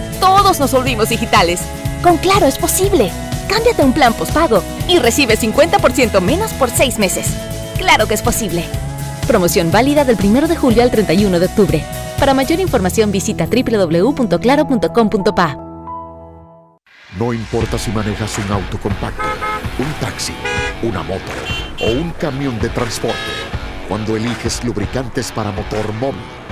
todos nos volvimos digitales. Con Claro es posible. Cámbiate un plan postpago y recibe 50% menos por seis meses. Claro que es posible. Promoción válida del 1 de julio al 31 de octubre. Para mayor información visita www.claro.com.pa. No importa si manejas un auto compacto, un taxi, una moto o un camión de transporte. Cuando eliges lubricantes para motor móvil,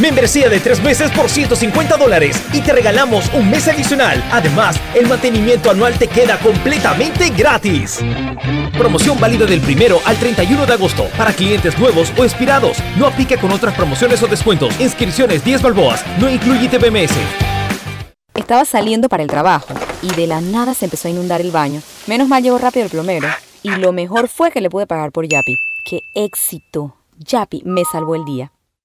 Membresía de tres meses por 150 dólares y te regalamos un mes adicional. Además, el mantenimiento anual te queda completamente gratis. Promoción válida del primero al 31 de agosto para clientes nuevos o expirados. No aplica con otras promociones o descuentos. Inscripciones 10 balboas. No incluye TBMS. Estaba saliendo para el trabajo y de la nada se empezó a inundar el baño. Menos mal llegó rápido el plomero. Y lo mejor fue que le pude pagar por Yapi. ¡Qué éxito! Yapi me salvó el día.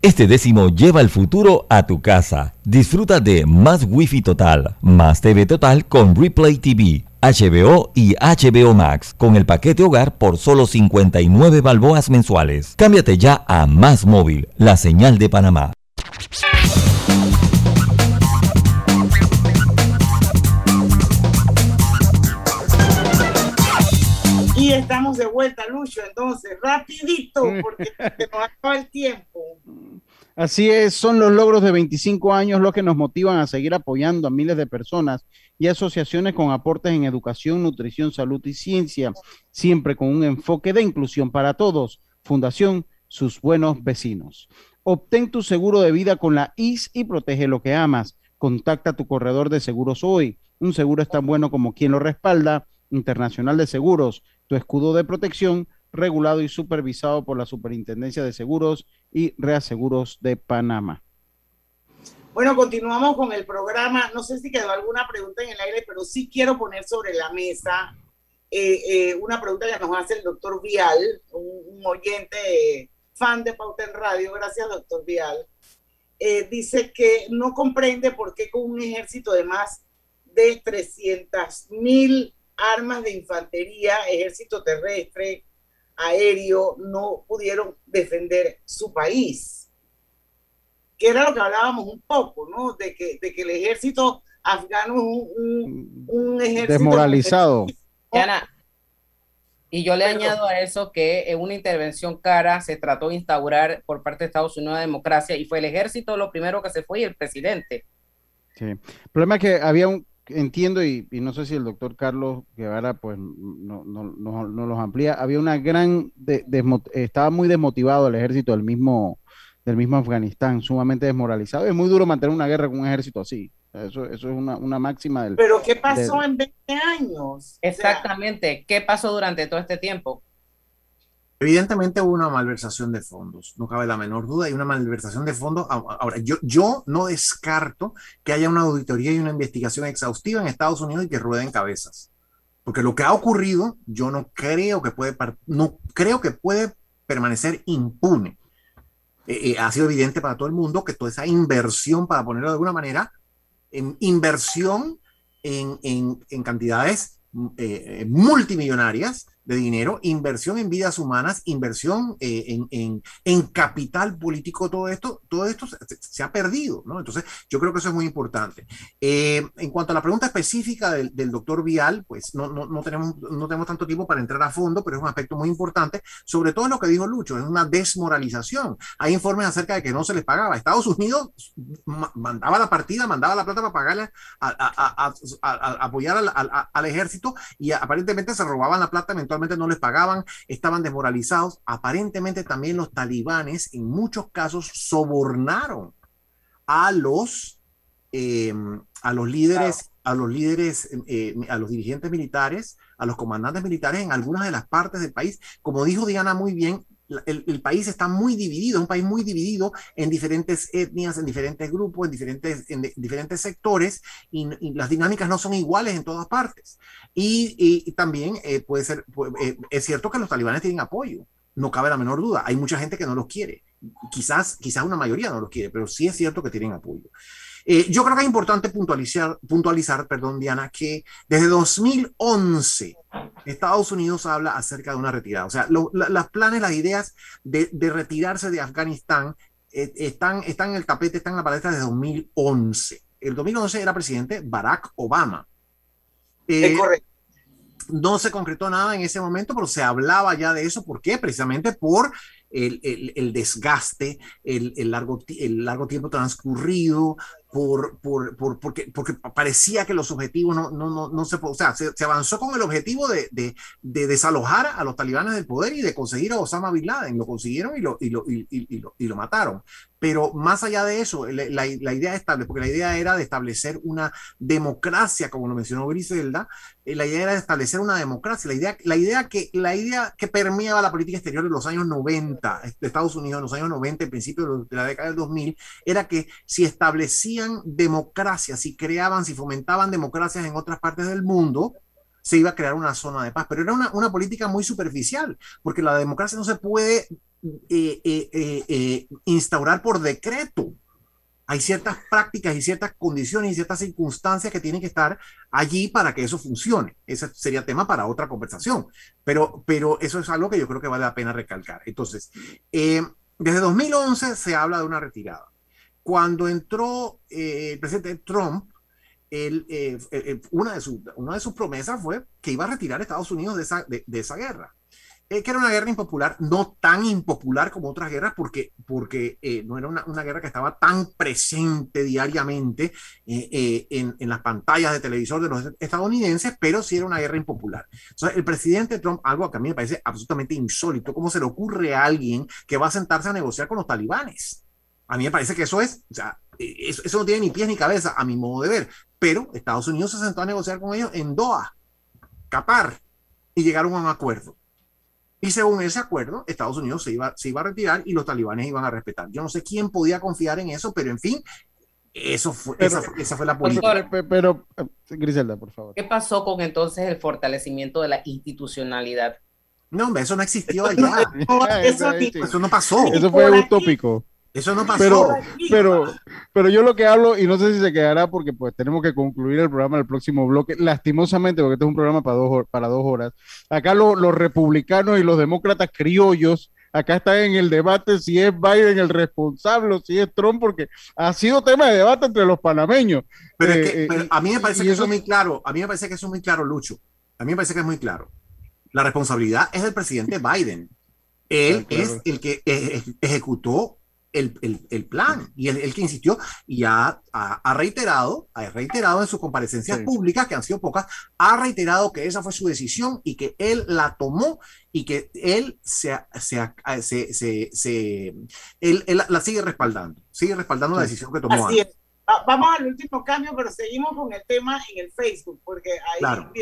Este décimo lleva el futuro a tu casa. Disfruta de más Wi-Fi total, más TV total con Replay TV, HBO y HBO Max con el paquete hogar por solo 59 balboas mensuales. Cámbiate ya a Más Móvil, la señal de Panamá. Estamos de vuelta, Lucho, entonces, rapidito, porque se nos acaba el tiempo. Así es, son los logros de 25 años los que nos motivan a seguir apoyando a miles de personas y asociaciones con aportes en educación, nutrición, salud y ciencia, siempre con un enfoque de inclusión para todos. Fundación Sus Buenos Vecinos. Obtén tu seguro de vida con la IS y protege lo que amas. Contacta a tu corredor de seguros hoy. Un seguro es tan bueno como quien lo respalda. Internacional de Seguros, tu escudo de protección, regulado y supervisado por la Superintendencia de Seguros y Reaseguros de Panamá. Bueno, continuamos con el programa. No sé si quedó alguna pregunta en el aire, pero sí quiero poner sobre la mesa eh, eh, una pregunta que nos hace el doctor Vial, un, oyente fan de Pauta en Radio. Gracias, doctor Vial. Eh, dice que no comprende por qué con un ejército de más de 300 mil armas de infantería, ejército terrestre, aéreo, no pudieron defender su país. Que era lo que hablábamos un poco, ¿no? De que, de que el ejército afgano es un, un, ejército... Desmoralizado. y yo le añado a eso que en una intervención cara se trató de instaurar por parte de Estados Unidos la democracia y fue el ejército lo primero que se fue y el presidente. Sí. El problema es que había un, entiendo y, no sé si el doctor Carlos Guevara pues no, no, no, los amplía, había una gran, estaba muy desmotivado el ejército del mismo, del mismo Afganistán, sumamente desmoralizado. Es muy duro mantener una guerra con un ejército así. Eso, eso es una, una máxima del... Pero ¿qué pasó en 20 años? Exactamente, ¿qué pasó durante todo este tiempo? Evidentemente hubo una malversación de fondos, no cabe la menor duda, hay una malversación de fondos. Ahora, yo, yo no descarto que haya una auditoría y una investigación exhaustiva en Estados Unidos y que rueden cabezas. Porque lo que ha ocurrido, yo no creo que puede, no creo que puede permanecer impune. Eh, eh, ha sido evidente para todo el mundo que toda esa inversión, para ponerlo de alguna manera, en inversión en, en, en cantidades eh, multimillonarias, de dinero, inversión en vidas humanas, inversión eh, en, en, en, capital político, todo esto, todo esto se, ha perdido, ¿no? Entonces, yo creo que eso es muy importante. Eh, en cuanto a la pregunta específica del, del doctor Vial, pues no, no, no, tenemos, no tenemos tanto tiempo para entrar a fondo, pero es un aspecto muy importante, sobre todo lo que dijo Lucho, es una desmoralización. Hay informes acerca de que no se les pagaba. Estados Unidos mandaba la partida, mandaba la plata para pagarle, a, a, a, apoyar al, al, al, ejército y aparentemente se robaban la plata eventualmente no les pagaban, estaban desmoralizados. Aparentemente también los talibanes en muchos casos sobornaron a los, em, a los líderes, a los líderes, eh, a los dirigentes militares, a los comandantes militares en algunas de las partes del país. Como dijo Diana muy bien, el, país está muy dividido, un país muy dividido en diferentes etnias, en diferentes grupos, en diferentes, en diferentes sectores, y, las dinámicas no son iguales en todas partes. Y, también eh, puede ser, eh, es cierto que los talibanes tienen apoyo, no cabe la menor duda. Hay mucha gente que no los quiere. Quizás, quizás una mayoría no los quiere, pero sí es cierto que tienen apoyo. Eh, yo creo que es importante puntualizar, puntualizar, perdón, Diana, que desde 2011 Estados Unidos habla acerca de una retirada. O sea, los planes, las ideas de, retirarse de Afganistán eh, están, están en el tapete, están en la palestra desde 2011. El 2011 era presidente Barack Obama. Eh, correcto. No se concretó nada en ese momento, pero se hablaba ya de eso. ¿Por qué? Precisamente por el, el, el desgaste, el, el, largo, el largo tiempo transcurrido, por, por, por, porque, porque parecía que los objetivos no, no, no, no se, o sea, se, se, avanzó con el objetivo de, de, de, desalojar a los talibanes del poder y de conseguir a Osama Bin Laden. Lo consiguieron y lo, y lo, y, y lo, y lo mataron. Pero más allá de eso, la, la, la, idea estable, porque la idea era de establecer una democracia, como lo mencionó Griselda, eh, la idea era de establecer una democracia, la idea, la idea, que, la idea que permeaba la política exterior en los años 90 de Estados Unidos, en los años 90, en principio de la década del 2000, era que si establecía democracias, si creaban, si fomentaban democracias en otras partes del mundo, se iba a crear una zona de paz. Pero era una, una política muy superficial, porque la democracia no se puede eh, eh, eh, instaurar por decreto. Hay ciertas prácticas y ciertas condiciones y ciertas circunstancias que tienen que estar allí para que eso funcione. Ese sería tema para otra conversación. Pero, pero eso es algo que yo creo que vale la pena recalcar. Entonces, desde 2011 se habla de una retirada cuando entró eh, el presidente Trump, él, eh, eh, una, de sus promesas fue que iba a retirar a Estados Unidos de esa, guerra. que era una guerra impopular, no tan impopular como otras guerras, porque, no era una, una, guerra que estaba tan presente diariamente en, en, las pantallas de televisor de los estadounidenses, pero sí era una guerra impopular. Entonces, el presidente Trump, algo que a mí me parece absolutamente insólito, ¿cómo se le ocurre a alguien que va a sentarse a negociar con los talibanes? A mí me parece que eso es, o sea, eso, eso, no tiene ni pies ni cabeza a mi modo de ver. Pero Estados Unidos se sentó a negociar con ellos en Doha, Qatar, y llegaron a un acuerdo. Y según ese acuerdo, Estados Unidos se iba, se iba a retirar y los talibanes iban a respetar. Yo no sé quién podía confiar en eso, pero en fin, Eso fue, esa, esa, fue la política. Pero, pero, Griselda, por favor. ¿Qué pasó con entonces el fortalecimiento de la institucionalidad? No, hombre, eso no existió allá. eso, eso, no pasó. Eso fue utópico. Eso no pasó. Pero, pero, pero yo lo que hablo, y no sé si se quedará porque pues tenemos que concluir el programa del próximo bloque, lastimosamente, porque este es un programa para dos, para dos horas. Acá los republicanos y los demócratas criollos, acá están en el debate si es Biden el responsable o si es Trump, porque ha sido tema de debate entre los panameños. Pero, eh, eh, a mí me parece que eso es muy claro, a mí me parece que eso es muy claro, Lucho. A mí me parece que es muy claro. La responsabilidad es del presidente Biden. Él es el que ejecutó el, el, plan. Y el, que insistió y ha, ha, reiterado, ha reiterado en sus comparecencias públicas, que han sido pocas, ha reiterado que esa fue su decisión y que él la tomó y que él se, se, se, se, él, la sigue respaldando, sigue respaldando la decisión que tomó. Así vamos al último cambio, pero seguimos con el tema en el Facebook, porque ahí claro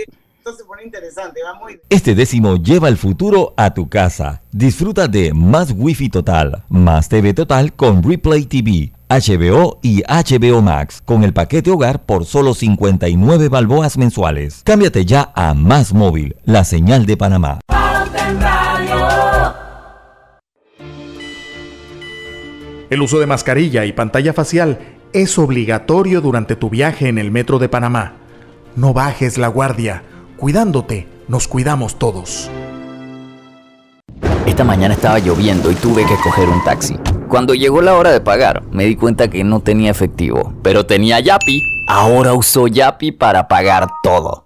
se pone interesante. Este décimo lleva el futuro a tu casa. Disfruta de más Wi-Fi total, más TV total con Replay TV, HBO y HBO Max con el paquete hogar por solo 59 balboas mensuales. Cámbiate ya a Más Móvil, la señal de Panamá. El uso de mascarilla y pantalla facial es obligatorio durante tu viaje en el metro de Panamá. No bajes la guardia Cuidándote, nos cuidamos todos. Esta mañana estaba lloviendo y tuve que coger un taxi. Cuando llegó la hora de pagar, me di cuenta que no tenía efectivo, pero tenía Yapi. Ahora uso Yapi para pagar todo.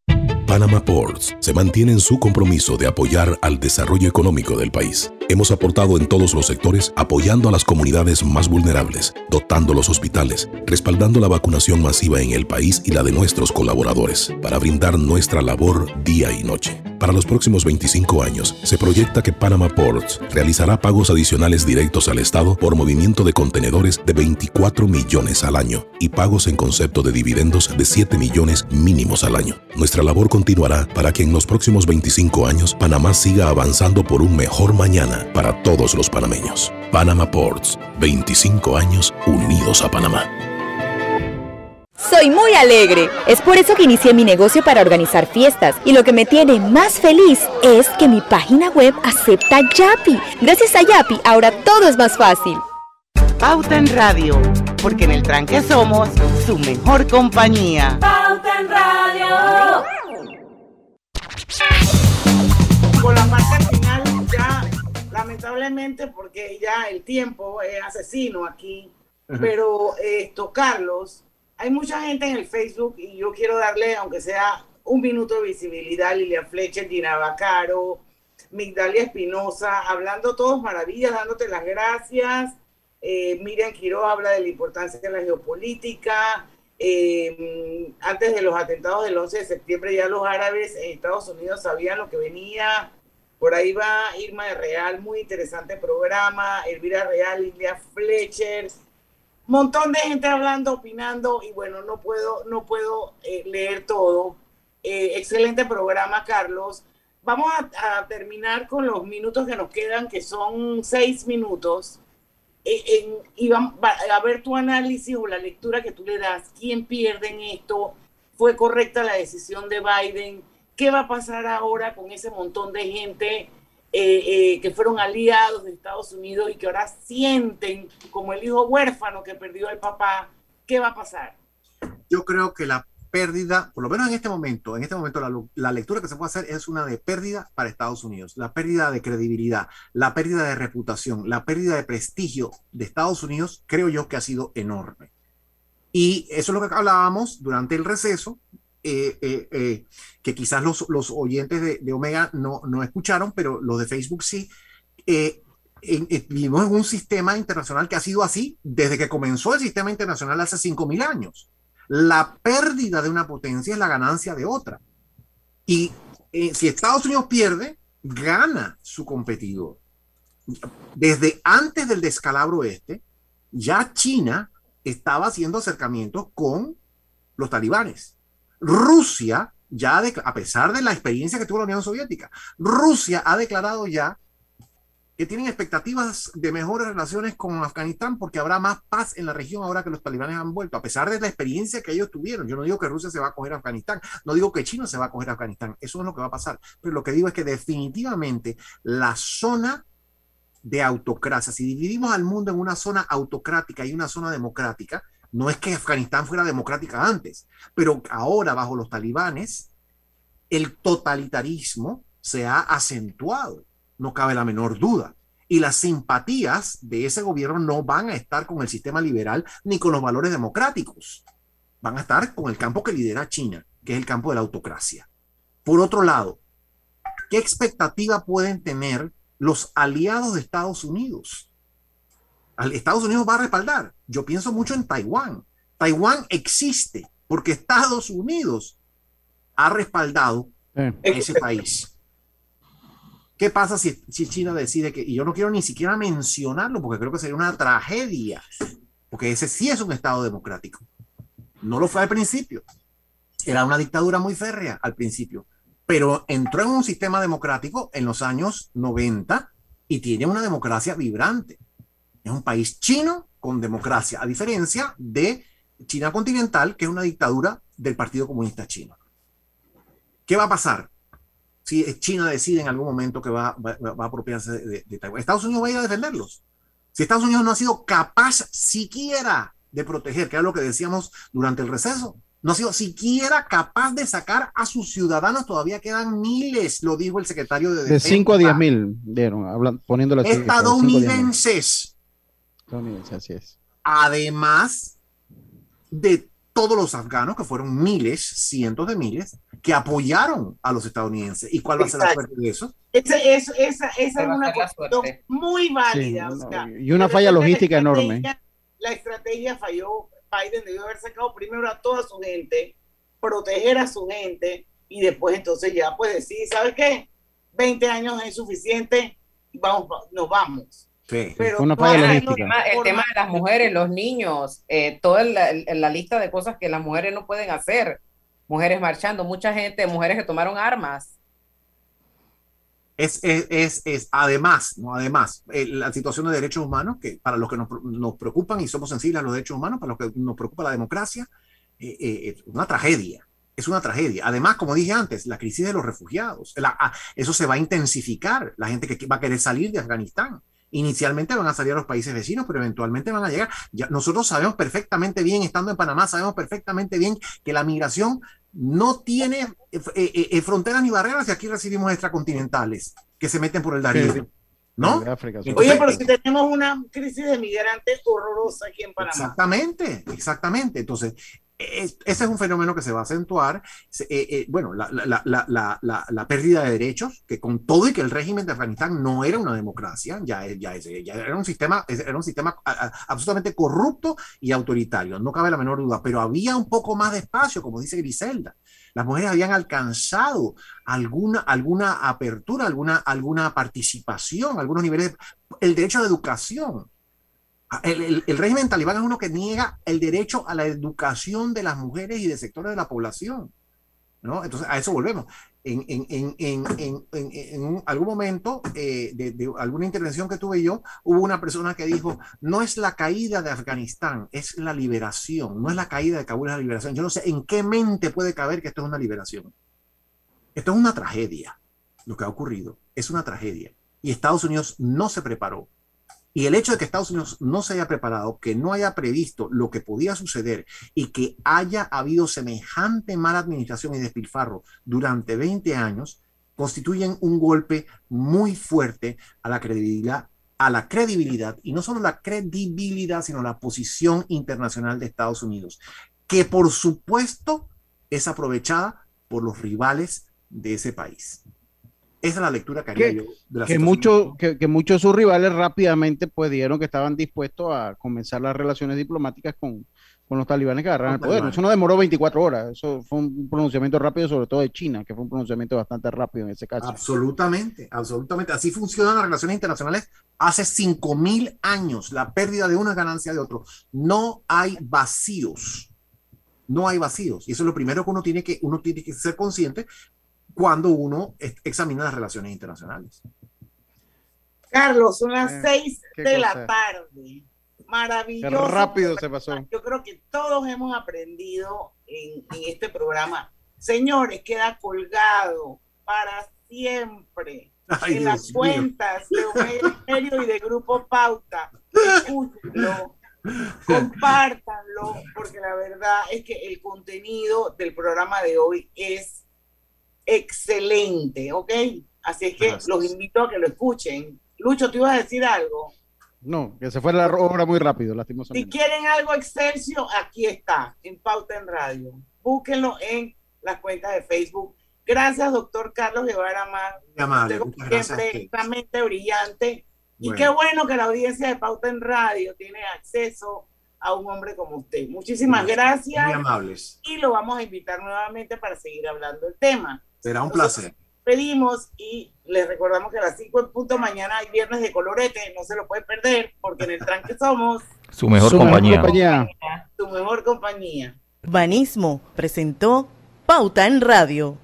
Panama Ports se mantiene en su compromiso de apoyar al desarrollo económico del país. Hemos aportado en todos los sectores apoyando a las comunidades más vulnerables, dotando los hospitales, respaldando la vacunación masiva en el país y la de nuestros colaboradores, para brindar nuestra labor día y noche. Para los próximos 25 años, se proyecta que Panama Ports realizará pagos adicionales directos al Estado por movimiento de contenedores de 24 millones al año y pagos en concepto de dividendos de 7 millones mínimos al año. Nuestra labor continuará para que en los próximos 25 años Panamá siga avanzando por un mejor mañana para todos los panameños. Panama Ports, 25 años unidos a Panamá. Soy muy alegre. Es por eso que inicié mi negocio para organizar fiestas. Y lo que me tiene más feliz es que mi página web acepta Yapi. Gracias a Yapi, ahora todo es más fácil. Pauta en Radio, porque en el tranque somos su mejor compañía. Pauta en Radio. Con la parte final ya, lamentablemente, porque ya el tiempo es asesino aquí, pero esto, Carlos, hay mucha gente en el Facebook y yo quiero darle, aunque sea un minuto de visibilidad, Lilia Fletcher, Gina Bacaro, Migdalia Espinosa, hablando todos maravillas, dándote las gracias. Eh, Miriam Quiroz habla de la importancia de la geopolítica. Eh, antes de los atentados del 11 de septiembre ya los árabes en Estados Unidos sabían lo que venía. Por ahí va Irma de Real, muy interesante programa. Elvira Real, Lilia Fletcher. Montón de gente hablando, opinando y bueno, no puedo, no puedo eh, leer todo. Eh, excelente programa, Carlos. Vamos a, a terminar con los minutos que nos quedan, que son seis minutos. En, y vamos a ver tu análisis o la lectura que tú le das. ¿Quién pierde en esto? ¿Fue correcta la decisión de Biden? ¿Qué va a pasar ahora con ese montón de gente eh, eh, que fueron aliados de Estados Unidos y que ahora sienten como el hijo huérfano que perdió al papá? ¿Qué va a pasar? Yo creo que la pérdida, por lo menos en este momento, en este momento la, la, lectura que se puede hacer es una de pérdida para Estados Unidos, la pérdida de credibilidad, la pérdida de reputación, la pérdida de prestigio de Estados Unidos, creo yo que ha sido enorme. Y eso es lo que hablábamos durante el receso, eh, eh, eh, que quizás los, los oyentes de, Omega no, no escucharon, pero los de Facebook sí. vivimos en un sistema internacional que ha sido así desde que comenzó el sistema internacional hace 5.000 años la pérdida de una potencia es la ganancia de otra. Y eh, si Estados Unidos pierde, gana su competidor. Desde antes del descalabro este, ya China estaba haciendo acercamientos con los talibanes. Rusia, ya a pesar de la experiencia que tuvo la Unión Soviética, Rusia ha declarado ya que tienen expectativas de mejores relaciones con Afganistán porque habrá más paz en la región ahora que los talibanes han vuelto, a pesar de la experiencia que ellos tuvieron. Yo no digo que Rusia se va a coger a Afganistán, no digo que China se va a coger a Afganistán, eso es lo que va a pasar, pero lo que digo es que definitivamente la zona de autocracia, si dividimos al mundo en una zona autocrática y una zona democrática, no es que Afganistán fuera democrática antes, pero ahora bajo los talibanes, el totalitarismo se ha acentuado no cabe la menor duda. Y las simpatías de ese gobierno no van a estar con el sistema liberal ni con los valores democráticos. Van a estar con el campo que lidera China, que es el campo de la autocracia. Por otro lado, ¿qué expectativa pueden tener los aliados de Estados Unidos? Estados Unidos va a respaldar. Yo pienso mucho en Taiwán. Taiwán existe porque Estados Unidos ha respaldado ese país. ¿Qué pasa si, China decide que, y yo no quiero ni siquiera mencionarlo porque creo que sería una tragedia, porque ese sí es un Estado democrático. No lo fue al principio. Era una dictadura muy férrea al principio, pero entró en un sistema democrático en los años 90 y tiene una democracia vibrante. Es un país chino con democracia, a diferencia de China continental, que es una dictadura del Partido Comunista Chino. ¿Qué va a pasar? Si China decide en algún momento que va, a apropiarse de, Taiwán. Estados Unidos va a ir a defenderlos. Si Estados Unidos no ha sido capaz siquiera de proteger, que era lo que decíamos durante el receso, no ha sido siquiera capaz de sacar a sus ciudadanos, todavía quedan miles, lo dijo el secretario de Defensa. De 5 a 10 mil, dieron, poniendo la Estadounidenses. Estadounidenses, así es. Además de todos los afganos, que fueron miles, cientos de miles, que apoyaron a los estadounidenses. ¿Y cuál va a ser la suerte de eso? Esa, esa, esa, es una cuestión muy válida. y una falla logística enorme. La estrategia falló. Biden debió haber sacado primero a toda su gente, proteger a su gente y después entonces ya pues decir, ¿sabes qué? 20 años es suficiente, vamos, nos vamos. Pero el, tema, de las mujeres, los niños, eh, toda la, la, lista de cosas que las mujeres no pueden hacer. Mujeres marchando, mucha gente, mujeres que tomaron armas. Es, es, es, además, ¿no? además, eh, la situación de derechos humanos, que para los que nos, nos, preocupan y somos sensibles a los derechos humanos, para los que nos preocupa la democracia, eh, es una tragedia. Es una tragedia. Además, como dije antes, la crisis de los refugiados, ah, eso se va a intensificar. La gente que va a querer salir de Afganistán Inicialmente van a salir a los países vecinos, pero eventualmente van a llegar. Ya, nosotros sabemos perfectamente bien, estando en Panamá, sabemos perfectamente bien que la migración no tiene eh, eh, eh, fronteras ni barreras y aquí recibimos extracontinentales que se meten por el Darién. ¿No? Oye, pero si tenemos una crisis de migrantes horrorosa aquí en Panamá. Exactamente, exactamente. Entonces, ese es un fenómeno que se va a acentuar. Eh, eh, bueno, la, pérdida de derechos, que con todo y que el régimen de Afganistán no era una democracia, ya, ya, ya era un sistema, era un sistema absolutamente corrupto y autoritario, no cabe la menor duda, pero había un poco más de espacio, como dice Griselda. Las mujeres habían alcanzado alguna, alguna apertura, alguna, alguna participación, algunos niveles, el derecho a la educación Ah, el, régimen talibán es uno que niega el derecho a la educación de las mujeres y de sectores de la población. ¿no? Entonces, a eso volvemos. En, algún momento eh, de, alguna intervención que tuve yo, hubo una persona que dijo, no es la caída de Afganistán, es la liberación, no es la caída de Kabul, es la liberación. Yo no sé en qué mente puede caber que esto es una liberación. Esto es una tragedia. Lo que ha ocurrido es una tragedia. Y Estados Unidos no se preparó y el hecho de que Estados Unidos no se haya preparado, que no haya previsto lo que podía suceder y que haya habido semejante mala administración y despilfarro durante 20 años, constituyen un golpe muy fuerte a la credibilidad y no solo la credibilidad, sino la posición internacional de Estados Unidos, que por supuesto es aprovechada por los rivales de ese país. Esa es la lectura que haría yo de la que, mucho, que, que, muchos de sus rivales rápidamente pues dijeron que estaban dispuestos a comenzar las relaciones diplomáticas con, con los talibanes que agarraron el poder. Eso no demoró 24 horas, eso fue un pronunciamiento rápido, sobre todo de China, que fue un pronunciamiento bastante rápido en ese caso. Absolutamente, absolutamente. Así funcionan las relaciones internacionales hace 5.000 años, la pérdida de una ganancia de otro. No hay vacíos no hay vacíos. Y eso es lo primero que uno tiene que, uno tiene que ser consciente cuando uno examina las relaciones internacionales. Carlos, son las eh, seis de la tarde. Maravilloso. Qué rápido se pasó. Yo creo que todos hemos aprendido en, este programa. Señores, queda colgado para siempre en las cuentas de Medio y de Grupo Pauta. Escúchenlo, compártanlo, porque la verdad es que el contenido del programa de hoy es excelente, ¿ok? Así es que los invito a que lo escuchen. Lucho, ¿tú ibas a decir algo? No, que se fue la obra muy rápido, lastimosamente. Si quieren algo excelso, aquí está, en Pauta en Radio. Búsquenlo en las cuentas de Facebook. Gracias, doctor Carlos Guevara Más. siempre extremadamente brillante. Y qué bueno que la audiencia de Pauta en Radio tiene acceso a un hombre como usted. Muchísimas gracias. Muy amables. Y lo vamos a invitar nuevamente para seguir hablando del tema. Será un placer. Pedimos y les recordamos que a las 5 en punto mañana hay viernes de colorete, no se lo pueden perder porque en el tranque somos su mejor compañía. Su mejor compañía. Urbanismo presentó Pauta en Radio.